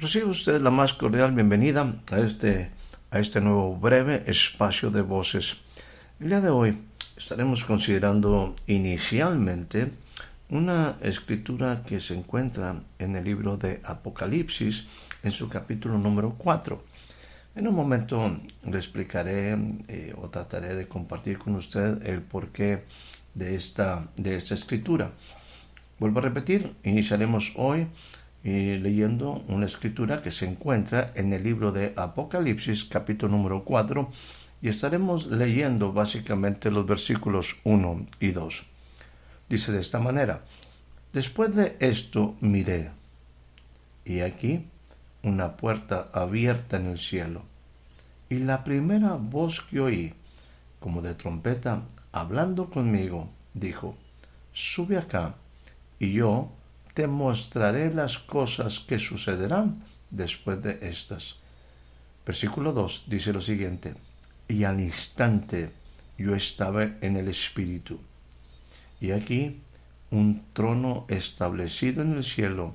Recibe usted la más cordial bienvenida a este, a este nuevo breve espacio de voces. El día de hoy estaremos considerando inicialmente una escritura que se encuentra en el libro de Apocalipsis en su capítulo número 4. En un momento le explicaré eh, o trataré de compartir con usted el porqué de esta, de esta escritura. Vuelvo a repetir, iniciaremos hoy eh, leyendo una escritura que se encuentra en el libro de Apocalipsis capítulo número 4 y estaremos leyendo básicamente los versículos 1 y 2. Dice de esta manera, después de esto miré, y aquí una puerta abierta en el cielo, y la primera voz que oí, como de trompeta, hablando conmigo, dijo, sube acá, y yo te mostraré las cosas que sucederán después de estas. Versículo 2 dice lo siguiente, y al instante yo estaba en el Espíritu y aquí un trono establecido en el cielo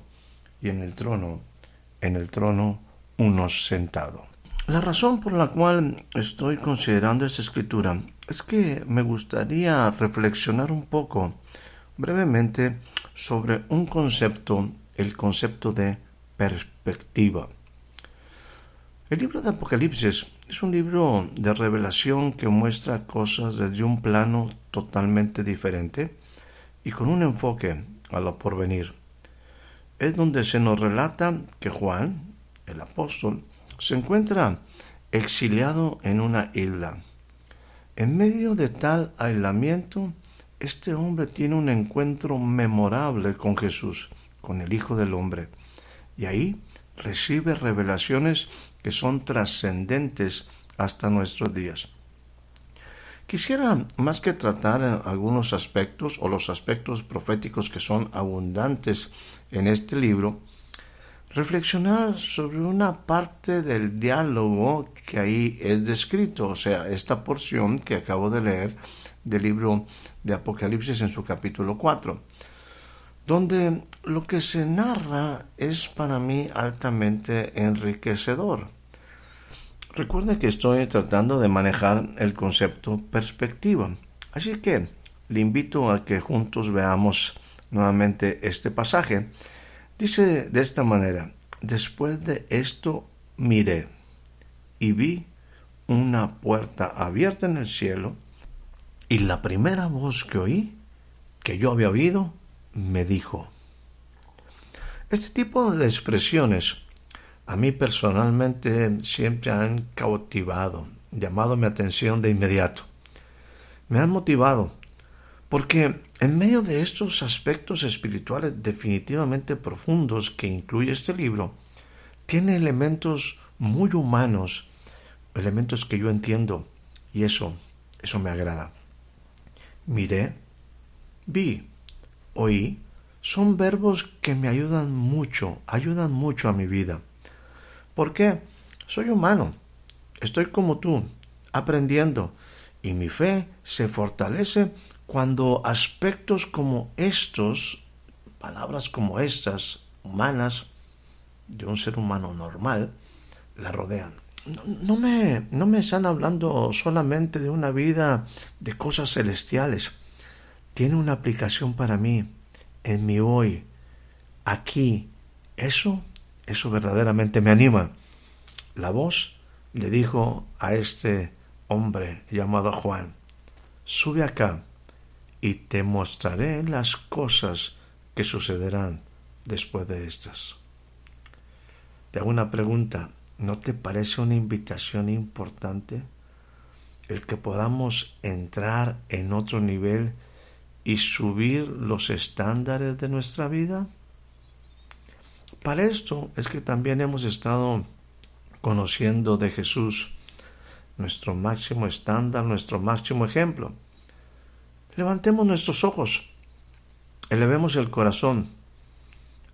y en el trono, en el trono uno sentado. La razón por la cual estoy considerando esta escritura es que me gustaría reflexionar un poco brevemente sobre un concepto, el concepto de perspectiva. El libro de Apocalipsis es un libro de revelación que muestra cosas desde un plano totalmente diferente y con un enfoque a lo porvenir. Es donde se nos relata que Juan, el apóstol, se encuentra exiliado en una isla. En medio de tal aislamiento, este hombre tiene un encuentro memorable con Jesús, con el Hijo del Hombre, y ahí recibe revelaciones que son trascendentes hasta nuestros días. Quisiera, más que tratar algunos aspectos o los aspectos proféticos que son abundantes en este libro, reflexionar sobre una parte del diálogo que ahí es descrito, o sea, esta porción que acabo de leer del libro de Apocalipsis en su capítulo 4, donde lo que se narra es para mí altamente enriquecedor. Recuerde que estoy tratando de manejar el concepto perspectiva. Así que le invito a que juntos veamos nuevamente este pasaje. Dice de esta manera, después de esto miré y vi una puerta abierta en el cielo y la primera voz que oí, que yo había oído, me dijo. Este tipo de expresiones a mí personalmente siempre han cautivado, llamado mi atención de inmediato. Me han motivado, porque en medio de estos aspectos espirituales definitivamente profundos que incluye este libro, tiene elementos muy humanos, elementos que yo entiendo, y eso, eso me agrada. Miré, vi, oí, son verbos que me ayudan mucho, ayudan mucho a mi vida. ¿Por qué? Soy humano. Estoy como tú, aprendiendo. Y mi fe se fortalece cuando aspectos como estos, palabras como estas, humanas, de un ser humano normal, la rodean. No, me, no me están hablando solamente de una vida de cosas celestiales. Tiene una aplicación para mí, en mi hoy, aquí. Eso eso verdaderamente me anima. La voz le dijo a este hombre llamado Juan, sube acá y te mostraré las cosas que sucederán después de estas. Te hago una pregunta, ¿no te parece una invitación importante? el que podamos entrar en otro nivel y subir los estándares de nuestra vida? Para esto es que también hemos estado conociendo de Jesús, nuestro máximo estándar, nuestro máximo ejemplo. Levantemos nuestros ojos, elevemos el corazón.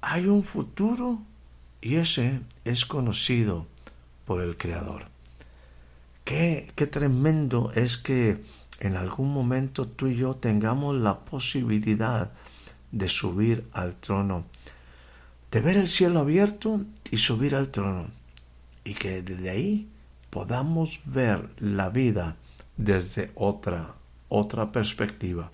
Hay un futuro y ese es conocido el Creador. Qué, qué tremendo es que en algún momento tú y yo tengamos la posibilidad de subir al trono, de ver el cielo abierto y subir al trono, y que desde ahí podamos ver la vida desde otra, otra perspectiva,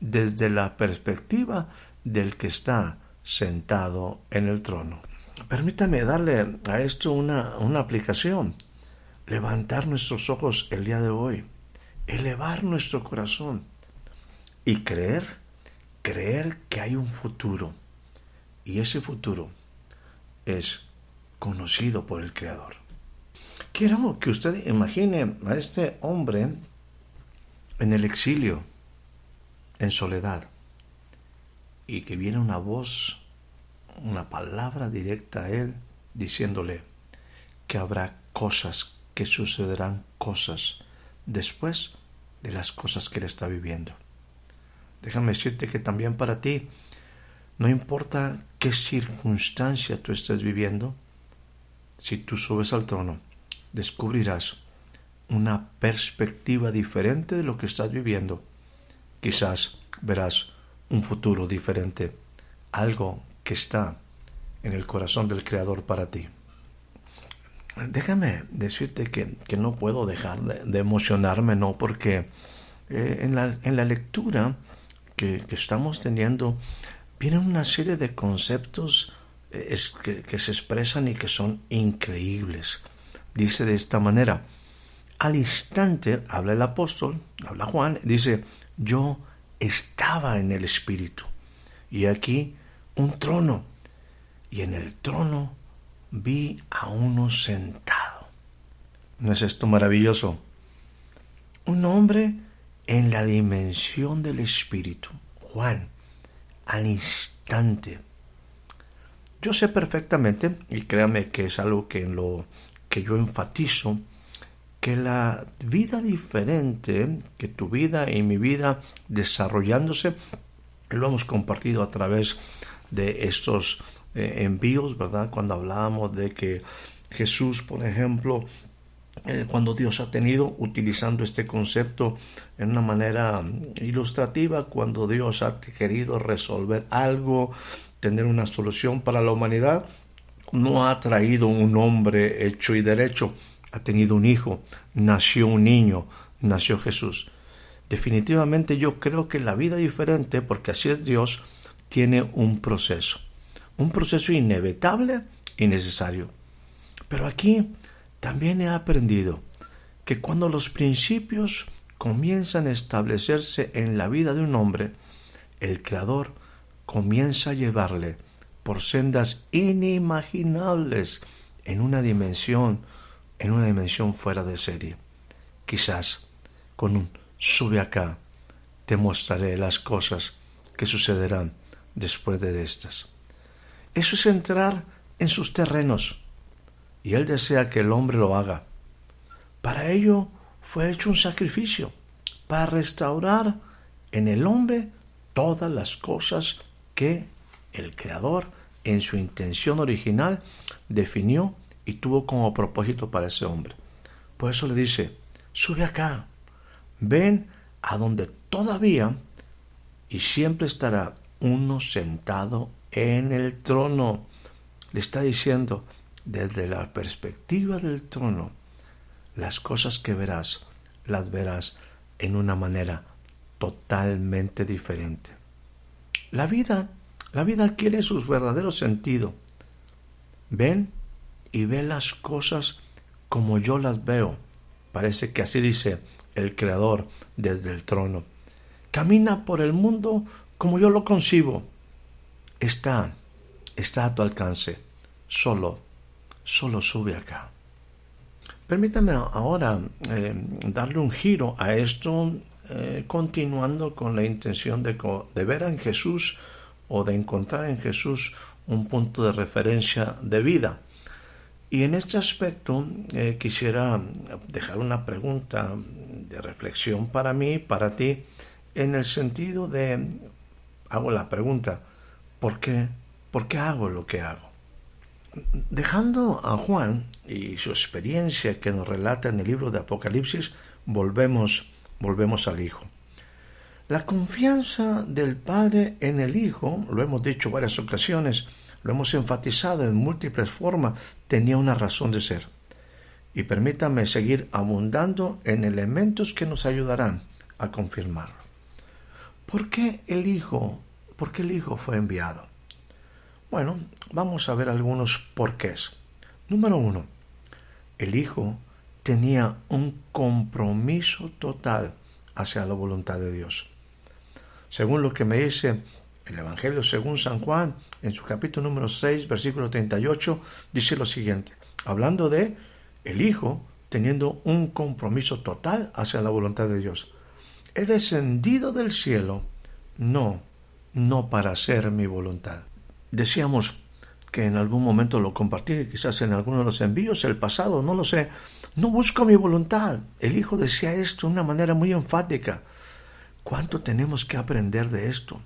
desde la perspectiva del que está sentado en el trono. Permítame darle a esto una, una aplicación, levantar nuestros ojos el día de hoy elevar nuestro corazón y creer, creer que hay un futuro. Y ese futuro es conocido por el Creador. Quiero que usted imagine a este hombre en el exilio, en soledad, y que viene una voz, una palabra directa a él, diciéndole que habrá cosas, que sucederán cosas después de las cosas que él está viviendo. Déjame decirte que también para ti, no importa qué circunstancia tú estés viviendo, si tú subes al trono, descubrirás una perspectiva diferente de lo que estás viviendo. Quizás verás un futuro diferente, algo que está en el corazón del Creador para ti. Déjame decirte que, no puedo dejar de, emocionarme, ¿no? Porque eh, en, la, en, la, lectura que, estamos teniendo vienen una serie de conceptos eh, que, que se expresan y que son increíbles. Dice de esta manera, al instante, habla el apóstol, habla Juan, dice, yo estaba en el Espíritu. Y aquí un trono. Y en el trono vi a uno sentado. ¿No es esto maravilloso? Un hombre en la dimensión del Espíritu. Juan, al instante. Yo sé perfectamente, y créame que es algo que en lo que yo enfatizo, que la vida diferente, que tu vida y mi vida desarrollándose, lo hemos compartido a través de estos eh, envíos, ¿verdad? Cuando hablábamos de que Jesús, por ejemplo, eh, cuando Dios ha tenido, utilizando este concepto en una manera ilustrativa, cuando Dios ha querido resolver algo, tener una solución para la humanidad, no ha traído un hombre hecho y derecho, ha tenido un hijo, nació un niño, nació Jesús. Definitivamente yo creo que la vida diferente, porque así es Dios, tiene un proceso un proceso inevitable y necesario. Pero aquí también he aprendido que cuando los principios comienzan a establecerse en la vida de un hombre, el Creador comienza a llevarle por sendas inimaginables en una dimensión, en una dimensión fuera de serie. Quizás con un sube acá te mostraré las cosas que sucederán después de estas. Eso es entrar en sus terrenos. Y Él desea que el hombre lo haga. Para ello fue hecho un sacrificio, para restaurar en el hombre todas las cosas que el Creador en su intención original definió y tuvo como propósito para ese hombre. Por eso le dice, sube acá, ven a donde todavía y siempre estará uno sentado en el trono. Le está diciendo, desde la perspectiva del trono, las cosas que verás, las verás en una manera totalmente diferente. La vida, la vida adquiere su verdadero sentido. Ven y ve las cosas como yo las veo. Parece que así dice el Creador desde el trono. Camina por el mundo como yo lo concibo está, está a tu alcance. Solo, solo sube acá. Permítame ahora eh, darle un giro a esto, eh, continuando con la intención de, ver en Jesús o de encontrar en Jesús un punto de referencia de vida. Y en este aspecto eh, quisiera dejar una pregunta de reflexión para mí, para ti, en el sentido de, hago la pregunta, ¿por qué? ¿Por qué hago lo que hago? Dejando a Juan y su experiencia que nos relata en el libro de Apocalipsis, volvemos, volvemos al Hijo. La confianza del Padre en el Hijo, lo hemos dicho varias ocasiones, lo hemos enfatizado en múltiples formas, tenía una razón de ser. Y permítame seguir abundando en elementos que nos ayudarán a confirmarlo. ¿Por qué el Hijo? ¿Por qué el Hijo fue enviado? Bueno, vamos a ver algunos porqués. Número uno, el Hijo tenía un compromiso total hacia la voluntad de Dios. Según lo que me dice el Evangelio según San Juan, en su capítulo número 6, versículo 38, dice lo siguiente, hablando de el Hijo teniendo un compromiso total hacia la voluntad de Dios. He descendido del cielo, no, no para hacer mi voluntad. Decíamos que en algún momento lo compartí, quizás en alguno de los envíos, el pasado, no lo sé. No busco mi voluntad. El Hijo decía esto de una manera muy enfática. ¿Cuánto tenemos que aprender de esto?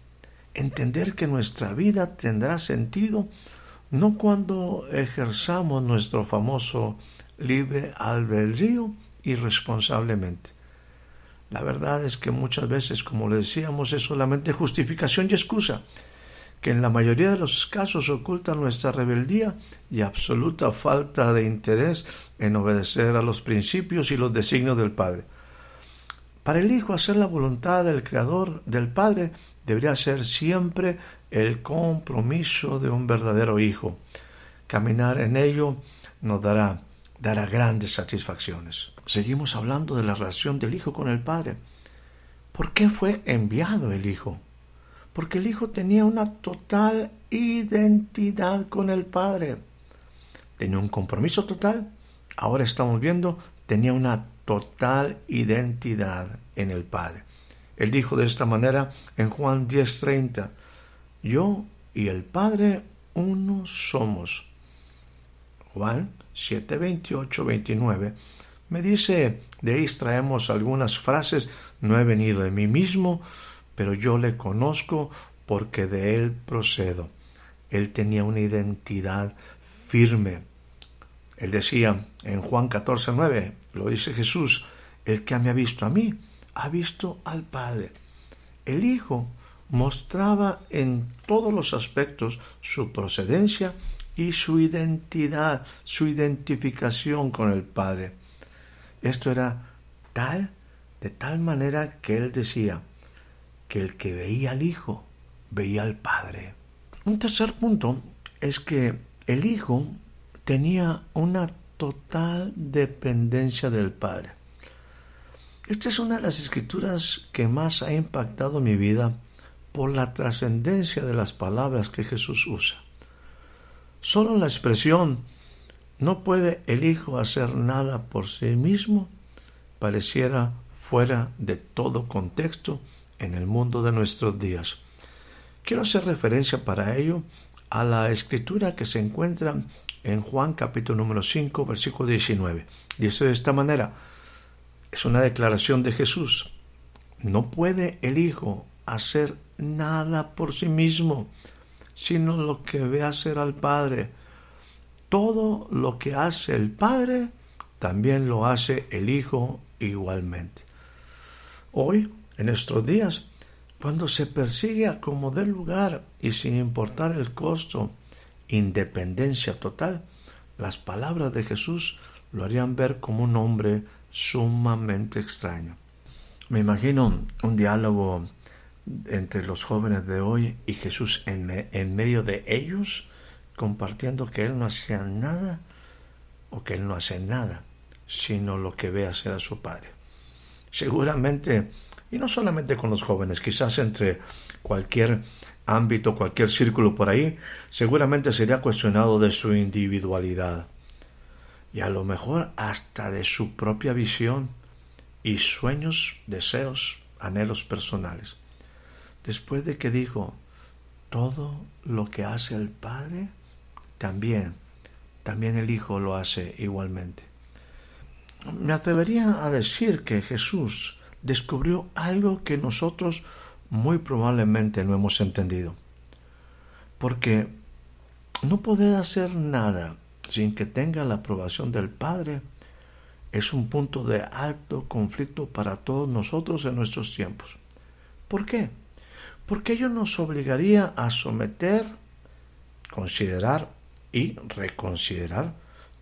entender que nuestra vida tendrá sentido no cuando ejerzamos nuestro famoso libre albedrío irresponsablemente. La verdad es que muchas veces, como le decíamos, es solamente justificación y excusa, que en la mayoría de los casos oculta nuestra rebeldía y absoluta falta de interés en obedecer a los principios y los designios del Padre. Para el Hijo hacer la voluntad del Creador, del Padre, debería ser siempre el compromiso de un verdadero hijo. Caminar en ello nos dará, dará grandes satisfacciones. Seguimos hablando de la relación del hijo con el padre. ¿Por qué fue enviado el hijo? Porque el hijo tenía una total identidad con el padre. Tenía un compromiso total. Ahora estamos viendo, tenía una total identidad en el padre. Él dijo de esta manera en Juan 10:30, Yo y el Padre uno somos. Juan 7, 29 me dice, de ahí extraemos algunas frases, no he venido de mí mismo, pero yo le conozco porque de él procedo. Él tenía una identidad firme. Él decía en Juan 14, 9, lo dice Jesús, el que me ha visto a mí, ha visto al Padre. El Hijo mostraba en todos los aspectos su procedencia y su identidad, su identificación con el Padre. Esto era tal, de tal manera que él decía que el que veía al Hijo veía al Padre. Un tercer punto es que el Hijo tenía una total dependencia del Padre. Esta es una de las escrituras que más ha impactado mi vida por la trascendencia de las palabras que Jesús usa. Solo la expresión no puede el Hijo hacer nada por sí mismo pareciera fuera de todo contexto en el mundo de nuestros días. Quiero hacer referencia para ello a la escritura que se encuentra en Juan capítulo número 5 versículo 19. Dice de esta manera, es una declaración de Jesús. No puede el Hijo hacer nada por sí mismo, sino lo que ve hacer al Padre. Todo lo que hace el Padre, también lo hace el Hijo igualmente. Hoy, en estos días, cuando se persigue a como dé lugar y sin importar el costo, independencia total, las palabras de Jesús lo harían ver como un hombre sumamente extraño. Me imagino un diálogo entre los jóvenes de hoy y Jesús en, medio de ellos, compartiendo que Él no hacía nada o que Él no hace nada, sino lo que ve hacer a su Padre. Seguramente, y no solamente con los jóvenes, quizás entre cualquier ámbito, cualquier círculo por ahí, seguramente sería cuestionado de su individualidad. y a lo mejor hasta de su propia visión y sueños, deseos, anhelos personales. Después de que dijo, todo lo que hace el Padre, también, también el Hijo lo hace igualmente. Me atrevería a decir que Jesús descubrió algo que nosotros muy probablemente no hemos entendido. Porque no poder hacer nada sin que tenga la aprobación del Padre es un punto de alto conflicto para todos nosotros en nuestros tiempos. ¿Por qué? Porque ello nos obligaría a someter, considerar y reconsiderar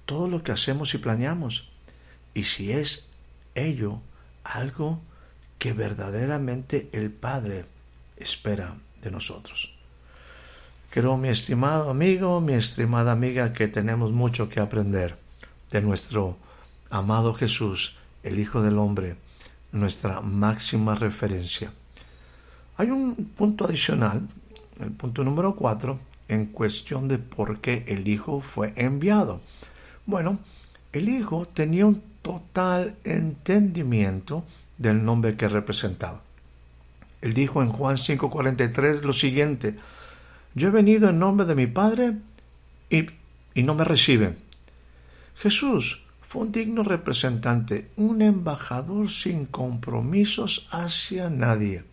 todo lo que hacemos y planeamos. Y si es ello algo que verdaderamente el Padre espera de nosotros. Creo, mi estimado amigo, mi estimada amiga, que tenemos mucho que aprender de nuestro amado Jesús, el Hijo del Hombre, nuestra máxima referencia. Hay un punto adicional, el punto número cuatro, en cuestión de por qué el Hijo fue enviado. Bueno, el Hijo tenía un total entendimiento del nombre que representaba. Él dijo en Juan 5:43 lo siguiente, yo he venido en nombre de mi Padre y, y no me reciben. Jesús fue un digno representante, un embajador sin compromisos hacia nadie.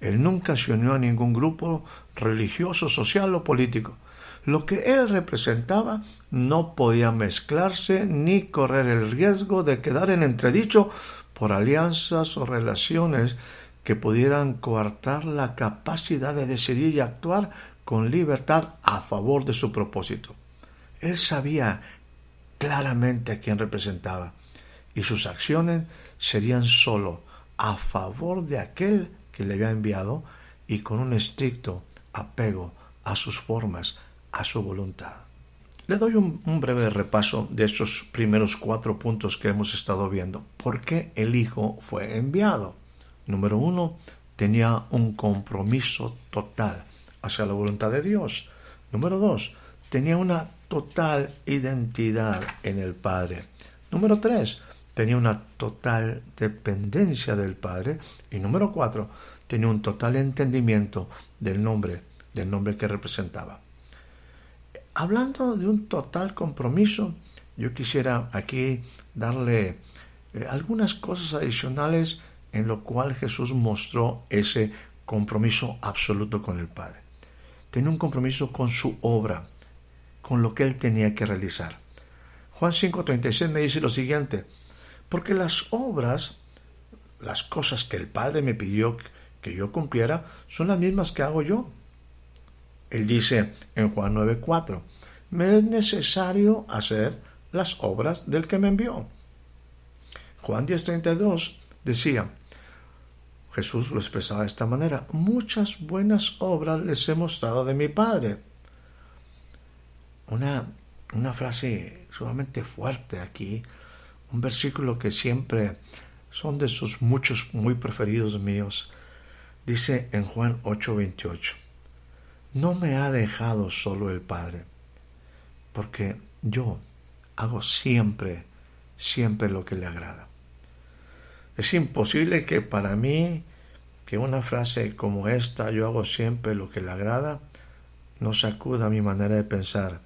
Él nunca se unió a ningún grupo religioso, social o político. Lo que él representaba no podía mezclarse ni correr el riesgo de quedar en entredicho por alianzas o relaciones que pudieran coartar la capacidad de decidir y actuar con libertad a favor de su propósito. Él sabía claramente a quién representaba y sus acciones serían sólo a favor de aquel que le había enviado y con un estricto apego a sus formas, a su voluntad. Le doy un, breve repaso de estos primeros cuatro puntos que hemos estado viendo. ¿Por qué el Hijo fue enviado? Número uno, tenía un compromiso total hacia la voluntad de Dios. Número dos, tenía una total identidad en el Padre. Número tres, tenía una total dependencia del Padre. Y número cuatro, tenía un total entendimiento del nombre, del nombre que representaba. Hablando de un total compromiso, yo quisiera aquí darle eh, algunas cosas adicionales en lo cual Jesús mostró ese compromiso absoluto con el Padre tenía un compromiso con su obra, con lo que él tenía que realizar. Juan 5:36 me dice lo siguiente, porque las obras, las cosas que el Padre me pidió que yo cumpliera, son las mismas que hago yo. Él dice en Juan 9:4, me es necesario hacer las obras del que me envió. Juan 10:32 decía, Jesús lo expresaba de esta manera, muchas buenas obras les he mostrado de mi Padre. Una, una frase sumamente fuerte aquí, un versículo que siempre son de sus muchos muy preferidos míos. Dice en Juan 8:28, no me ha dejado solo el Padre, porque yo hago siempre, siempre lo que le agrada. Es imposible que para mí, que una frase como esta, yo hago siempre lo que le agrada, no sacuda mi manera de pensar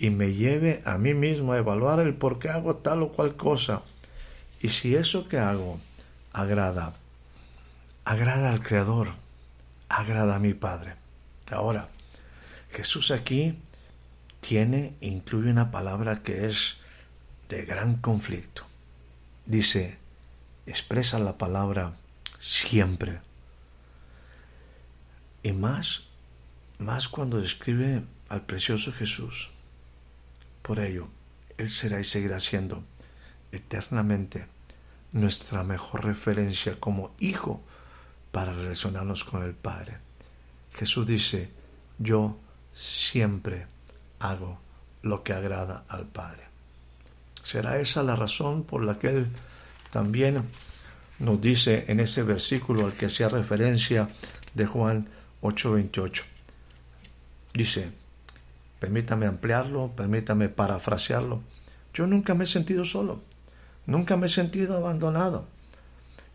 y me lleve a mí mismo a evaluar el por qué hago tal o cual cosa y si eso que hago agrada, agrada al Creador, agrada a mi Padre. Ahora, Jesús aquí tiene, incluye una palabra que es de gran conflicto. Dice, expresa la palabra siempre. Y más, más cuando describe al precioso Jesús. Por ello, Él será y seguirá siendo eternamente nuestra mejor referencia como hijo para relacionarnos con el Padre. Jesús dice, yo siempre hago lo que agrada al Padre. ¿Será esa la razón por la que Él también nos dice en ese versículo al que hacía referencia de Juan 8:28. Dice, permítame ampliarlo, permítame parafrasearlo, yo nunca me he sentido solo, nunca me he sentido abandonado.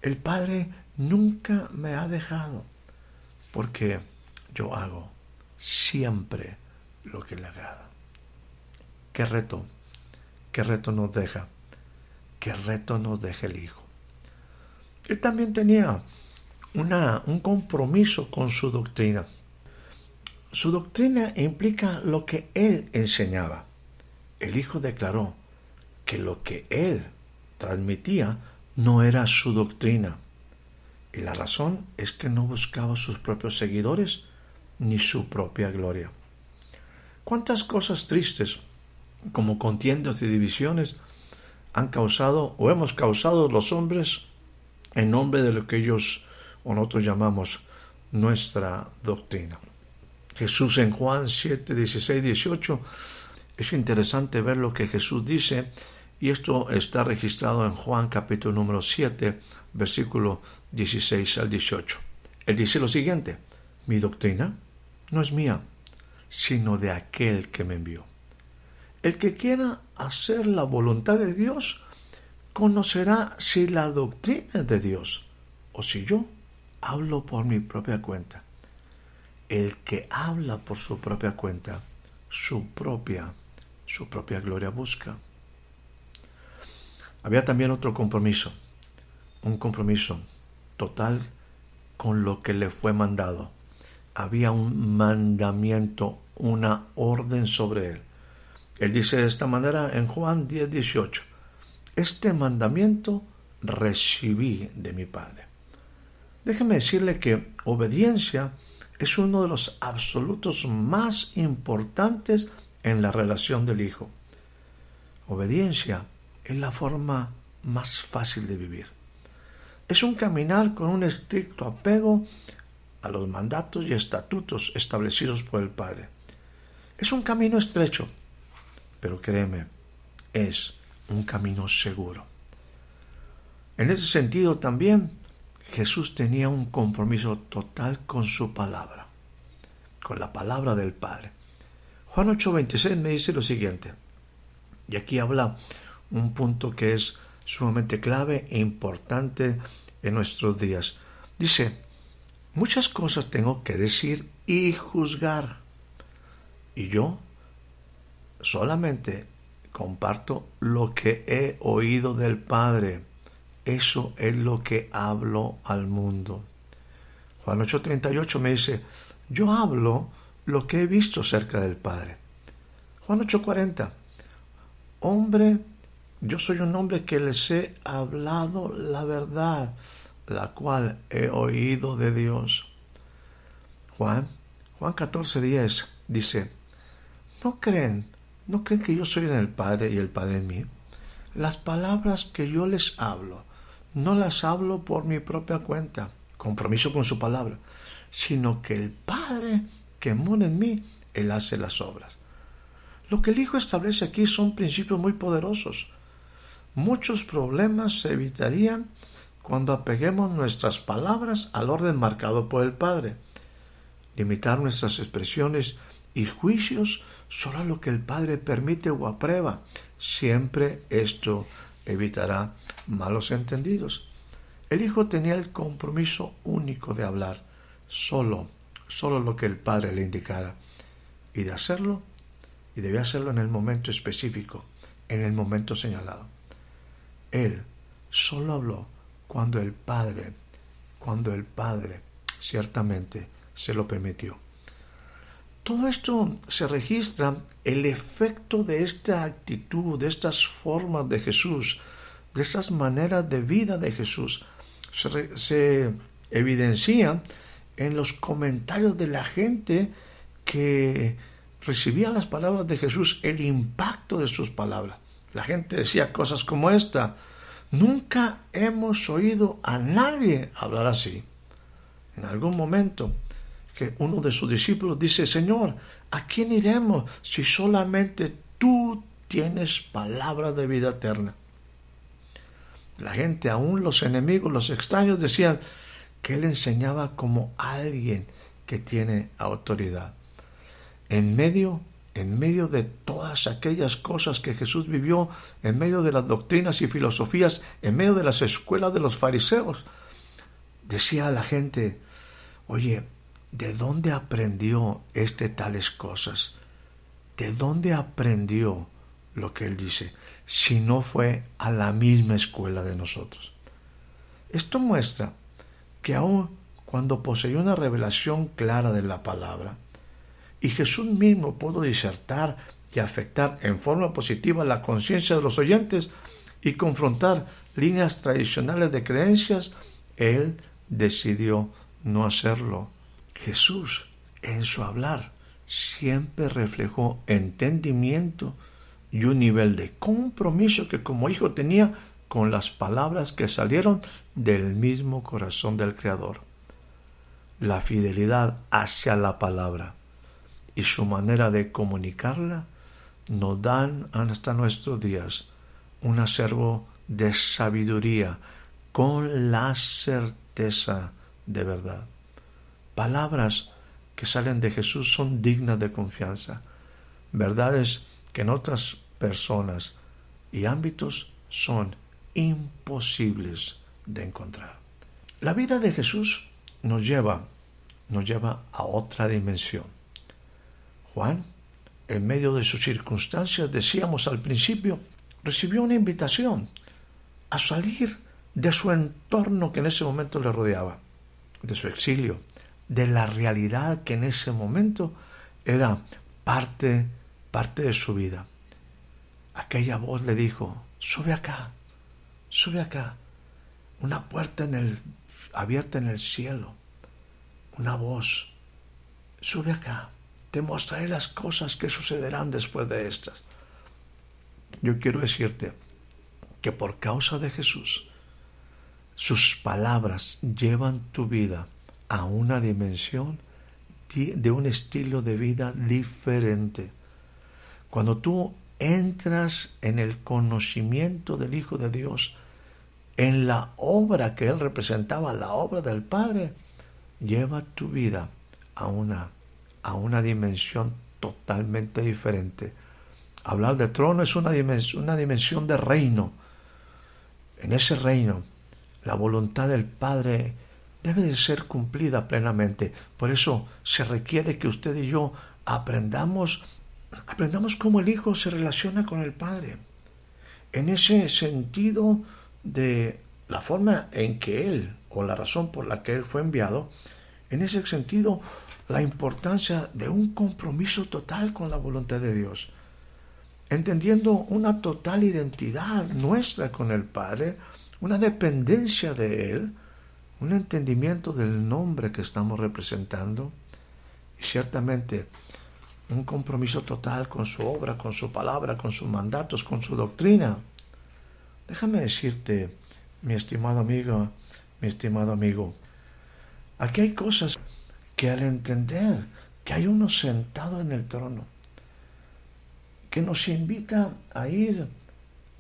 El Padre nunca me ha dejado, porque yo hago siempre lo que le agrada. ¿Qué reto? ¿Qué reto nos deja? ¿Qué reto nos deja el Hijo? Él también tenía una, un compromiso con su doctrina. Su doctrina implica lo que él enseñaba. El Hijo declaró que lo que él transmitía no era su doctrina. Y la razón es que no buscaba sus propios seguidores ni su propia gloria. ¿Cuántas cosas tristes, como contiendas y divisiones, han causado o hemos causado los hombres en nombre de lo que ellos o nosotros llamamos nuestra doctrina? Jesús en Juan 7, 16, 18, es interesante ver lo que Jesús dice y esto está registrado en Juan capítulo número 7, versículo 16 al 18. Él dice lo siguiente, mi doctrina no es mía, sino de aquel que me envió. El que quiera hacer la voluntad de Dios, conocerá si la doctrina es de Dios o si yo hablo por mi propia cuenta. El que habla por su propia cuenta, su propia, su propia gloria busca. Había también otro compromiso, un compromiso total con lo que le fue mandado. Había un mandamiento, una orden sobre él. Él dice de esta manera en Juan 10, 18, Este mandamiento recibí de mi Padre. Déjeme decirle que obediencia es uno de los absolutos más importantes en la relación del Hijo. Obediencia es la forma más fácil de vivir. Es un caminar con un estricto apego a los mandatos y estatutos establecidos por el Padre. Es un camino estrecho, pero créeme, es un camino seguro. En ese sentido también Jesús tenía un compromiso total con su palabra, con la palabra del Padre. Juan 8:26 me dice lo siguiente, y aquí habla un punto que es sumamente clave e importante en nuestros días. Dice, muchas cosas tengo que decir y juzgar. Y yo solamente comparto lo que he oído del Padre. Eso es lo que hablo al mundo. Juan 8:38 me dice, yo hablo lo que he visto cerca del Padre. Juan 8:40, hombre yo soy un hombre que les he hablado la verdad, la cual he oído de Dios. Juan, Juan 14, 10 dice, ¿no creen, no creen que yo soy en el Padre y el Padre en mí? Las palabras que yo les hablo, no las hablo por mi propia cuenta, compromiso con su palabra, sino que el Padre que mora en mí, Él hace las obras. Lo que el Hijo establece aquí son principios muy poderosos. Muchos problemas se evitarían cuando apeguemos nuestras palabras al orden marcado por el Padre. Limitar nuestras expresiones y juicios solo a lo que el Padre permite o aprueba. Siempre esto evitará malos entendidos. El Hijo tenía el compromiso único de hablar solo, solo lo que el Padre le indicara, y de hacerlo, y debía hacerlo en el momento específico, en el momento señalado. Él solo habló cuando el Padre, cuando el Padre ciertamente se lo permitió. Todo esto se registra el efecto de esta actitud, de estas formas de Jesús, de estas maneras de vida de Jesús. Se, se evidencia en los comentarios de la gente que recibía las palabras de Jesús, el impacto de sus palabras. La gente decía cosas como esta. Nunca hemos oído a nadie hablar así. En algún momento que uno de sus discípulos dice, Señor, ¿a quién iremos si solamente tú tienes palabra de vida eterna? La gente, aún los enemigos, los extraños, decían que él enseñaba como alguien que tiene autoridad. En medio en medio de todas aquellas cosas que Jesús vivió, en medio de las doctrinas y filosofías, en medio de las escuelas de los fariseos, decía a la gente, oye, ¿de dónde aprendió este tales cosas? ¿De dónde aprendió lo que él dice? Si no fue a la misma escuela de nosotros. Esto muestra que aun cuando poseyó una revelación clara de la palabra, y Jesús mismo pudo disertar y afectar en forma positiva la conciencia de los oyentes y confrontar líneas tradicionales de creencias, Él decidió no hacerlo. Jesús, en su hablar, siempre reflejó entendimiento y un nivel de compromiso que como hijo tenía con las palabras que salieron del mismo corazón del Creador. La fidelidad hacia la palabra y su manera de comunicarla nos dan hasta nuestros días un acervo de sabiduría con la certeza de verdad. Palabras que salen de Jesús son dignas de confianza, verdades que en otras personas y ámbitos son imposibles de encontrar. La vida de Jesús nos lleva, nos lleva a otra dimensión. Juan, en medio de sus circunstancias, decíamos al principio, recibió una invitación a salir de su entorno que en ese momento le rodeaba, de su exilio, de la realidad que en ese momento era parte, parte de su vida. Aquella voz le dijo, sube acá, sube acá, una puerta en el, abierta en el cielo, una voz, sube acá, te mostraré las cosas que sucederán después de estas. Yo quiero decirte que por causa de Jesús, sus palabras llevan tu vida a una dimensión de un estilo de vida diferente. Cuando tú entras en el conocimiento del Hijo de Dios, en la obra que Él representaba, la obra del Padre, lleva tu vida a una, a una dimensión totalmente diferente. Hablar de trono es una dimensión, una dimensión de reino. En ese reino, la voluntad del Padre debe de ser cumplida plenamente. Por eso se requiere que usted y yo aprendamos, aprendamos cómo el Hijo se relaciona con el Padre. En ese sentido de la forma en que Él, o la razón por la que Él fue enviado, en ese sentido, la importancia de un compromiso total con la voluntad de Dios, entendiendo una total identidad nuestra con el Padre, una dependencia de Él, un entendimiento del nombre que estamos representando y ciertamente un compromiso total con su obra, con su palabra, con sus mandatos, con su doctrina. Déjame decirte, mi estimado amigo, mi estimado amigo, aquí hay cosas que al entender que hay uno sentado en el trono, que nos invita a ir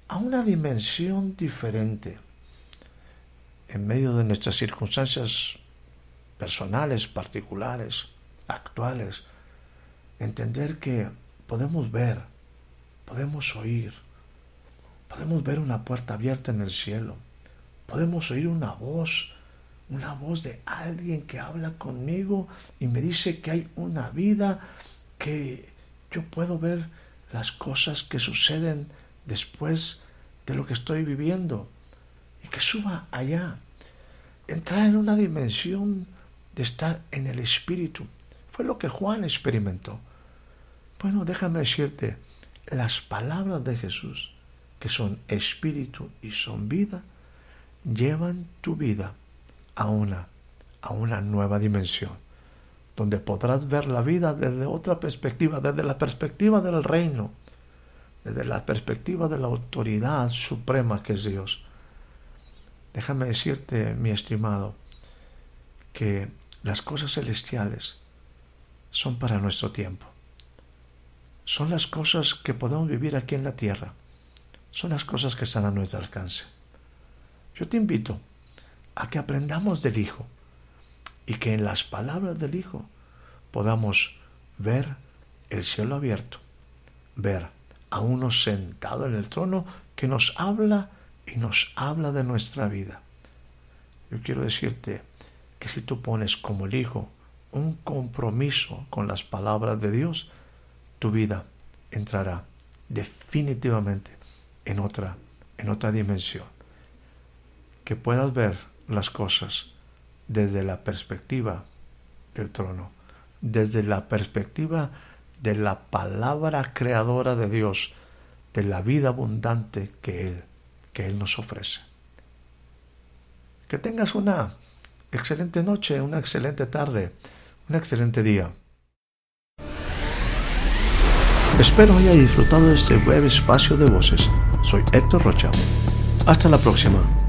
a una dimensión diferente, en medio de nuestras circunstancias personales, particulares, actuales, entender que podemos ver, podemos oír, podemos ver una puerta abierta en el cielo, podemos oír una voz, una voz de alguien que habla conmigo y me dice que hay una vida que yo puedo ver las cosas que suceden después de lo que estoy viviendo y que suba allá. Entrar en una dimensión de estar en el Espíritu. Fue lo que Juan experimentó. Bueno, déjame decirte, las palabras de Jesús, que son espíritu y son vida, llevan tu vida a una, a una nueva dimensión, donde podrás ver la vida desde otra perspectiva, desde la perspectiva del reino, desde la perspectiva de la autoridad suprema que es Dios. Déjame decirte, mi estimado, que las cosas celestiales son para nuestro tiempo. Son las cosas que podemos vivir aquí en la tierra. Son las cosas que están a nuestro alcance. Yo te invito a que aprendamos del Hijo y que en las palabras del Hijo podamos ver el cielo abierto, ver a uno sentado en el trono que nos habla y nos habla de nuestra vida. Yo quiero decirte que si tú pones como el Hijo un compromiso con las palabras de Dios, tu vida entrará definitivamente en otra, en otra dimensión. Que puedas ver las cosas desde la perspectiva del trono, desde la perspectiva de la palabra creadora de Dios, de la vida abundante que Él, que Él nos ofrece. Que tengas una excelente noche, una excelente tarde, un excelente día. Espero haya disfrutado de este breve espacio de voces. Soy Héctor Rocha. Hasta la próxima.